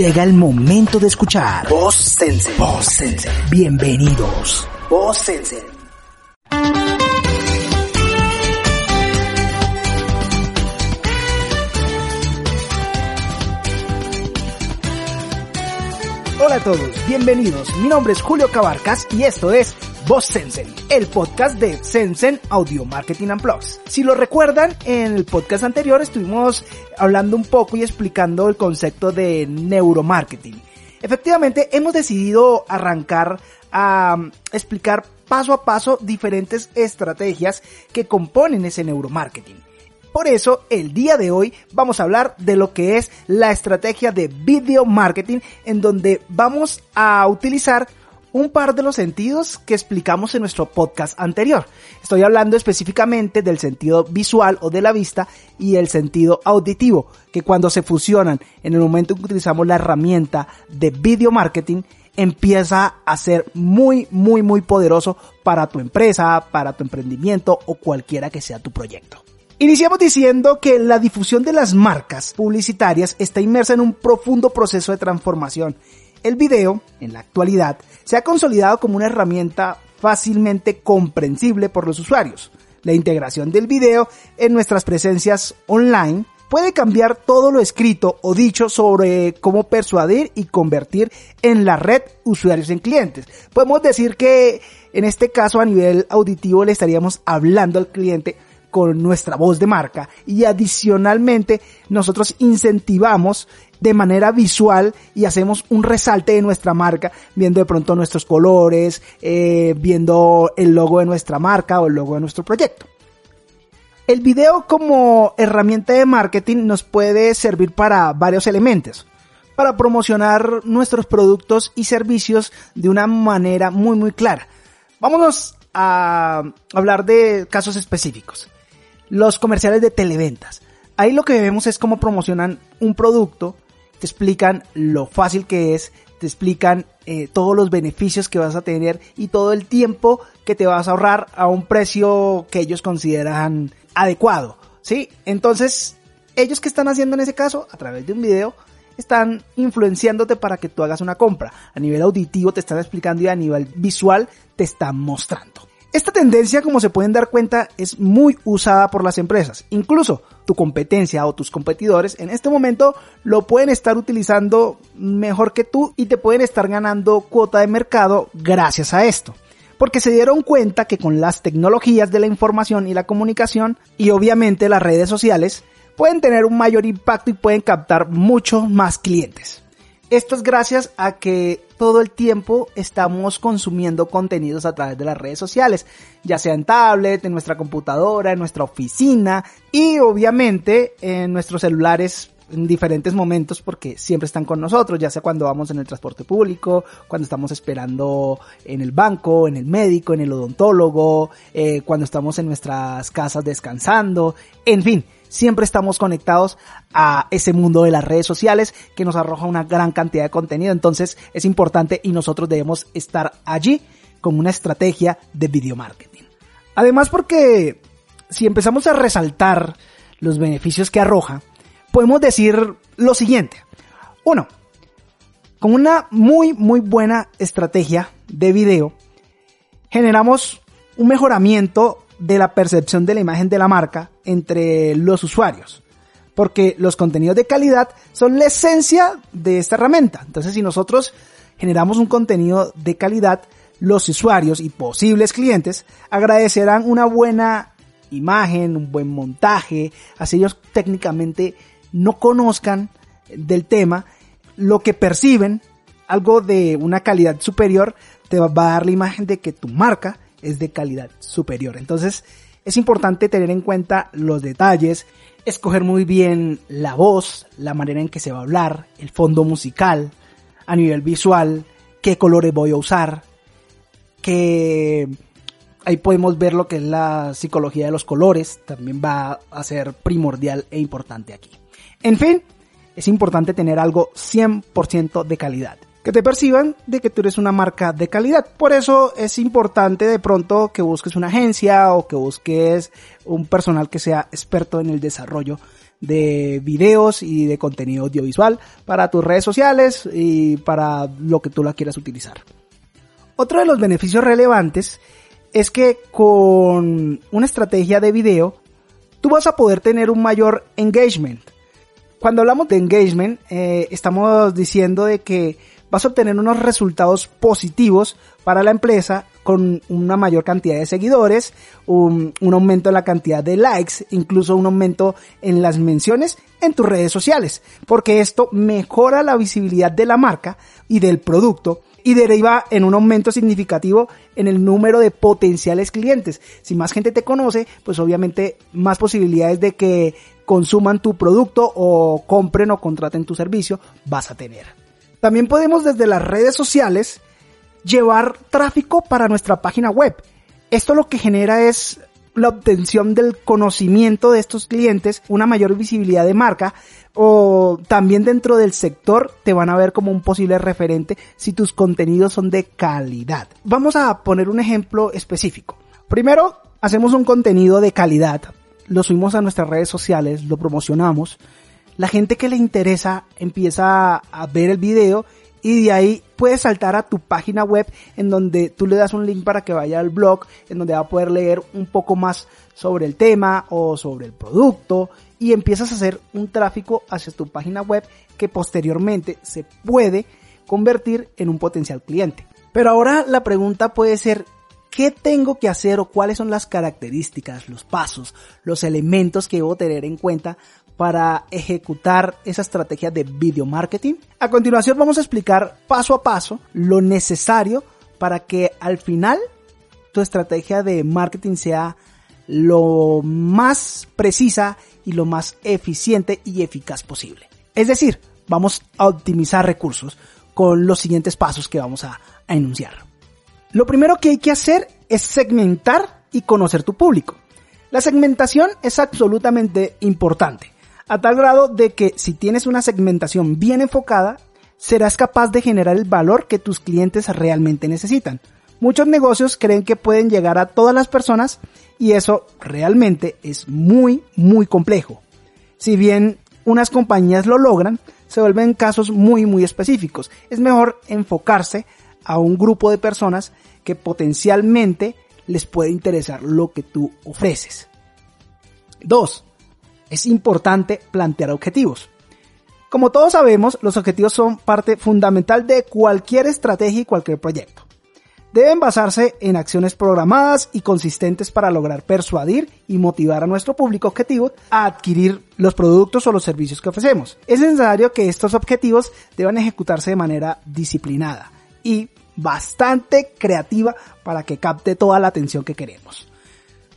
Llega el momento de escuchar Voz Sense. Voz Sense. Bienvenidos. Voz Sense. Hola a todos, bienvenidos. Mi nombre es Julio Cabarcas y esto es Voz Sensen, el podcast de Sensen Audio Marketing and Plus. Si lo recuerdan, en el podcast anterior estuvimos hablando un poco y explicando el concepto de neuromarketing. Efectivamente, hemos decidido arrancar a um, explicar paso a paso diferentes estrategias que componen ese neuromarketing. Por eso, el día de hoy vamos a hablar de lo que es la estrategia de video marketing en donde vamos a utilizar un par de los sentidos que explicamos en nuestro podcast anterior. Estoy hablando específicamente del sentido visual o de la vista y el sentido auditivo, que cuando se fusionan en el momento en que utilizamos la herramienta de video marketing, empieza a ser muy, muy, muy poderoso para tu empresa, para tu emprendimiento o cualquiera que sea tu proyecto. Iniciamos diciendo que la difusión de las marcas publicitarias está inmersa en un profundo proceso de transformación. El video, en la actualidad, se ha consolidado como una herramienta fácilmente comprensible por los usuarios. La integración del video en nuestras presencias online puede cambiar todo lo escrito o dicho sobre cómo persuadir y convertir en la red usuarios en clientes. Podemos decir que en este caso a nivel auditivo le estaríamos hablando al cliente con nuestra voz de marca y adicionalmente nosotros incentivamos de manera visual y hacemos un resalte de nuestra marca viendo de pronto nuestros colores, eh, viendo el logo de nuestra marca o el logo de nuestro proyecto. El video como herramienta de marketing nos puede servir para varios elementos. Para promocionar nuestros productos y servicios de una manera muy muy clara. Vámonos a hablar de casos específicos los comerciales de televentas. Ahí lo que vemos es cómo promocionan un producto, te explican lo fácil que es, te explican eh, todos los beneficios que vas a tener y todo el tiempo que te vas a ahorrar a un precio que ellos consideran adecuado. ¿Sí? Entonces, ellos que están haciendo en ese caso, a través de un video, están influenciándote para que tú hagas una compra. A nivel auditivo te están explicando y a nivel visual te están mostrando. Esta tendencia, como se pueden dar cuenta, es muy usada por las empresas. Incluso tu competencia o tus competidores en este momento lo pueden estar utilizando mejor que tú y te pueden estar ganando cuota de mercado gracias a esto. Porque se dieron cuenta que con las tecnologías de la información y la comunicación y obviamente las redes sociales pueden tener un mayor impacto y pueden captar muchos más clientes. Esto es gracias a que todo el tiempo estamos consumiendo contenidos a través de las redes sociales, ya sea en tablet, en nuestra computadora, en nuestra oficina y obviamente en nuestros celulares en diferentes momentos porque siempre están con nosotros, ya sea cuando vamos en el transporte público, cuando estamos esperando en el banco, en el médico, en el odontólogo, eh, cuando estamos en nuestras casas descansando, en fin, siempre estamos conectados a ese mundo de las redes sociales que nos arroja una gran cantidad de contenido. Entonces es importante y nosotros debemos estar allí con una estrategia de video marketing. Además porque si empezamos a resaltar los beneficios que arroja, podemos decir lo siguiente. Uno, con una muy muy buena estrategia de video, generamos un mejoramiento de la percepción de la imagen de la marca entre los usuarios. Porque los contenidos de calidad son la esencia de esta herramienta. Entonces, si nosotros generamos un contenido de calidad, los usuarios y posibles clientes agradecerán una buena imagen, un buen montaje, así ellos técnicamente no conozcan del tema, lo que perciben, algo de una calidad superior, te va a dar la imagen de que tu marca es de calidad superior. Entonces es importante tener en cuenta los detalles, escoger muy bien la voz, la manera en que se va a hablar, el fondo musical, a nivel visual, qué colores voy a usar, que ahí podemos ver lo que es la psicología de los colores, también va a ser primordial e importante aquí. En fin, es importante tener algo 100% de calidad que te perciban de que tú eres una marca de calidad. Por eso es importante de pronto que busques una agencia o que busques un personal que sea experto en el desarrollo de videos y de contenido audiovisual para tus redes sociales y para lo que tú la quieras utilizar. Otro de los beneficios relevantes es que con una estrategia de video tú vas a poder tener un mayor engagement. Cuando hablamos de engagement, eh, estamos diciendo de que vas a obtener unos resultados positivos para la empresa con una mayor cantidad de seguidores, un, aumento en la cantidad de likes, incluso un aumento en las menciones en tus redes sociales, porque esto mejora la visibilidad de la marca y del producto y deriva en un aumento significativo en el número de potenciales clientes. Si más gente te conoce, pues obviamente más posibilidades de que consuman tu producto o compren o contraten tu servicio vas a tener. También podemos desde las redes sociales llevar tráfico para nuestra página web. Esto lo que genera es la obtención del conocimiento de estos clientes, una mayor visibilidad de marca o también dentro del sector te van a ver como un posible referente si tus contenidos son de calidad. Vamos a poner un ejemplo específico. Primero, hacemos un contenido de calidad, lo subimos a nuestras redes sociales, lo promocionamos, la gente que le interesa empieza a ver el video y de ahí puedes saltar a tu página web en donde tú le das un link para que vaya al blog, en donde va a poder leer un poco más sobre el tema o sobre el producto y empiezas a hacer un tráfico hacia tu página web que posteriormente se puede convertir en un potencial cliente. Pero ahora la pregunta puede ser, ¿qué tengo que hacer o cuáles son las características, los pasos, los elementos que debo tener en cuenta para ejecutar esa estrategia de video marketing. A continuación vamos a explicar paso a paso lo necesario para que al final tu estrategia de marketing sea lo más precisa y lo más eficiente y eficaz posible. Es decir, vamos a optimizar recursos con los siguientes pasos que vamos a, enunciar. Lo primero que hay que hacer es segmentar y conocer tu público. La segmentación es absolutamente importante a tal grado de que si tienes una segmentación bien enfocada, serás capaz de generar el valor que tus clientes realmente necesitan. Muchos negocios creen que pueden llegar a todas las personas y eso realmente es muy, muy complejo. Si bien unas compañías lo logran, se vuelven casos muy, muy específicos. Es mejor enfocarse a un grupo de personas que potencialmente les puede interesar lo que tú ofreces. 2 es importante plantear objetivos. Como todos sabemos, los objetivos son parte fundamental de cualquier estrategia y cualquier proyecto. Deben basarse en acciones programadas y consistentes para lograr persuadir y motivar a nuestro público objetivo a adquirir los productos o los servicios que ofrecemos. Es necesario que estos objetivos deban ejecutarse de manera disciplinada y bastante creativa para que capte toda la atención que queremos.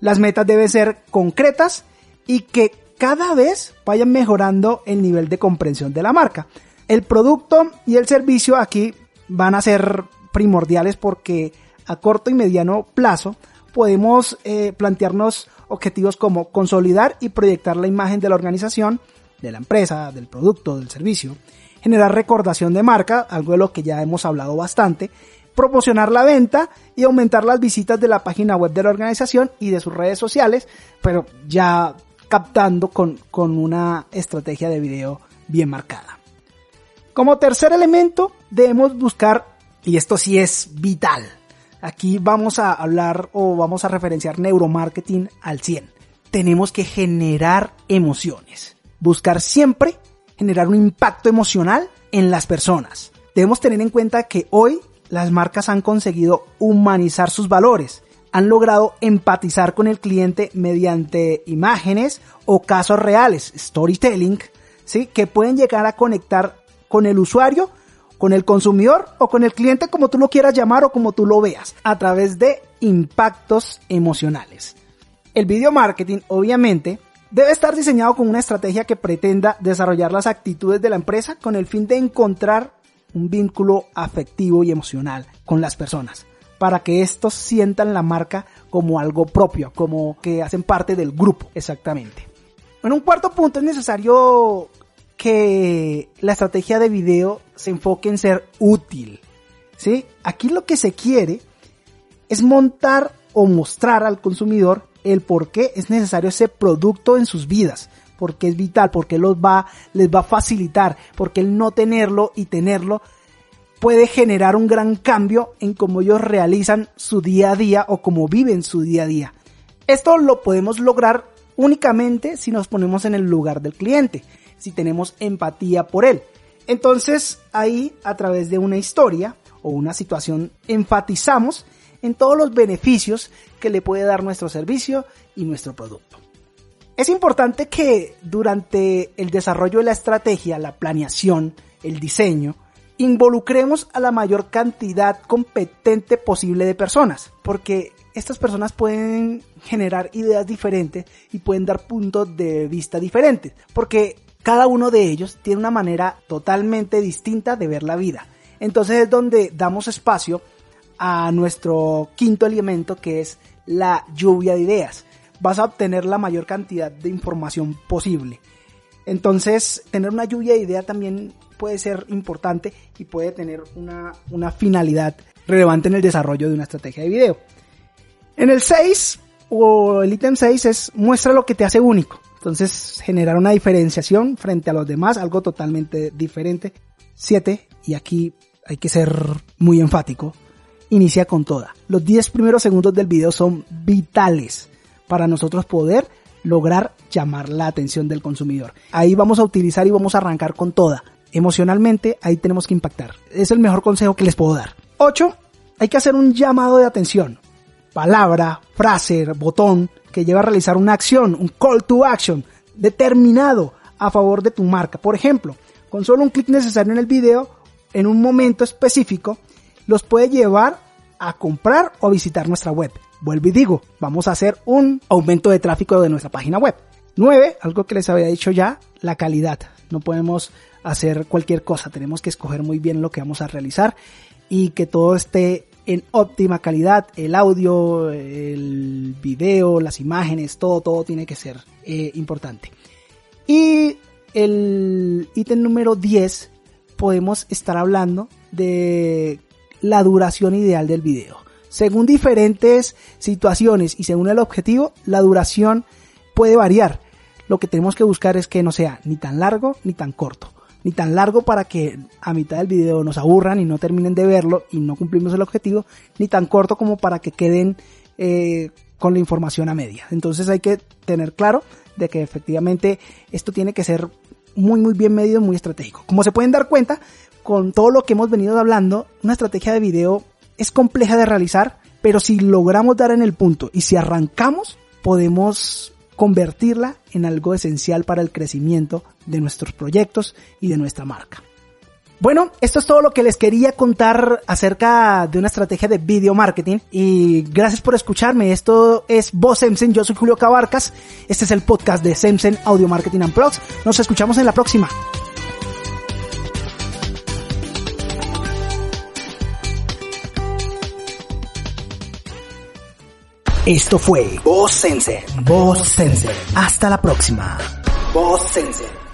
Las metas deben ser concretas y que cada vez vayan mejorando el nivel de comprensión de la marca. El producto y el servicio aquí van a ser primordiales porque a corto y mediano plazo podemos eh, plantearnos objetivos como consolidar y proyectar la imagen de la organización, de la empresa, del producto, del servicio, generar recordación de marca, algo de lo que ya hemos hablado bastante, promocionar la venta y aumentar las visitas de la página web de la organización y de sus redes sociales, pero ya captando con, con una estrategia de video bien marcada. Como tercer elemento, debemos buscar, y esto sí es vital, aquí vamos a hablar o vamos a referenciar neuromarketing al 100. Tenemos que generar emociones. Buscar siempre generar un impacto emocional en las personas. Debemos tener en cuenta que hoy las marcas han conseguido humanizar sus valores han logrado empatizar con el cliente mediante imágenes o casos reales, storytelling, ¿sí? que pueden llegar a conectar con el usuario, con el consumidor o con el cliente como tú lo quieras llamar o como tú lo veas, a través de impactos emocionales. El video marketing, obviamente, debe estar diseñado con una estrategia que pretenda desarrollar las actitudes de la empresa con el fin de encontrar un vínculo afectivo y emocional con las personas para que estos sientan la marca como algo propio, como que hacen parte del grupo, exactamente. En un cuarto punto es necesario que la estrategia de video se enfoque en ser útil. ¿sí? Aquí lo que se quiere es montar o mostrar al consumidor el por qué es necesario ese producto en sus vidas. porque es vital, porque los va, les va a facilitar, porque el no tenerlo y tenerlo puede generar un gran cambio en cómo ellos realizan su día a día o cómo viven su día a día. Esto lo podemos lograr únicamente si nos ponemos en el lugar del cliente, si tenemos empatía por él. Entonces ahí a través de una historia o una situación enfatizamos en todos los beneficios que le puede dar nuestro servicio y nuestro producto. Es importante que durante el desarrollo de la estrategia, la planeación, el diseño, involucremos a la mayor cantidad competente posible de personas, porque estas personas pueden generar ideas diferentes y pueden dar puntos de vista diferentes, porque cada uno de ellos tiene una manera totalmente distinta de ver la vida. Entonces es donde damos espacio a nuestro quinto elemento que es la lluvia de ideas. Vas a obtener la mayor cantidad de información posible. Entonces, tener una lluvia de ideas también puede ser importante y puede tener una, una finalidad relevante en el desarrollo de una estrategia de video. En el 6 o el ítem 6 es muestra lo que te hace único. Entonces generar una diferenciación frente a los demás, algo totalmente diferente. 7, y aquí hay que ser muy enfático, inicia con toda. Los 10 primeros segundos del video son vitales para nosotros poder lograr llamar la atención del consumidor. Ahí vamos a utilizar y vamos a arrancar con toda emocionalmente ahí tenemos que impactar. Es el mejor consejo que les puedo dar. 8. Hay que hacer un llamado de atención. Palabra, frase, botón que lleva a realizar una acción, un call to action determinado a favor de tu marca. Por ejemplo, con solo un clic necesario en el video, en un momento específico, los puede llevar a comprar o visitar nuestra web. Vuelvo y digo, vamos a hacer un aumento de tráfico de nuestra página web. 9. Algo que les había dicho ya, la calidad. No podemos hacer cualquier cosa, tenemos que escoger muy bien lo que vamos a realizar y que todo esté en óptima calidad, el audio, el video, las imágenes, todo, todo tiene que ser eh, importante. Y el ítem número 10 podemos estar hablando de la duración ideal del video. Según diferentes situaciones y según el objetivo, la duración puede variar. Lo que tenemos que buscar es que no sea ni tan largo ni tan corto ni tan largo para que a mitad del video nos aburran y no terminen de verlo y no cumplimos el objetivo, ni tan corto como para que queden eh, con la información a media. Entonces hay que tener claro de que efectivamente esto tiene que ser muy muy bien medido, muy estratégico. Como se pueden dar cuenta, con todo lo que hemos venido hablando, una estrategia de video es compleja de realizar, pero si logramos dar en el punto y si arrancamos, podemos convertirla en algo esencial para el crecimiento de nuestros proyectos y de nuestra marca. Bueno, esto es todo lo que les quería contar acerca de una estrategia de video marketing y gracias por escucharme. Esto es Voz Semsen, yo soy Julio Cabarcas. Este es el podcast de Semsen Audio Marketing and Prox. Nos escuchamos en la próxima. Esto fue Voz Sensei. Voz Sensei. Hasta la próxima. Voz Sensei.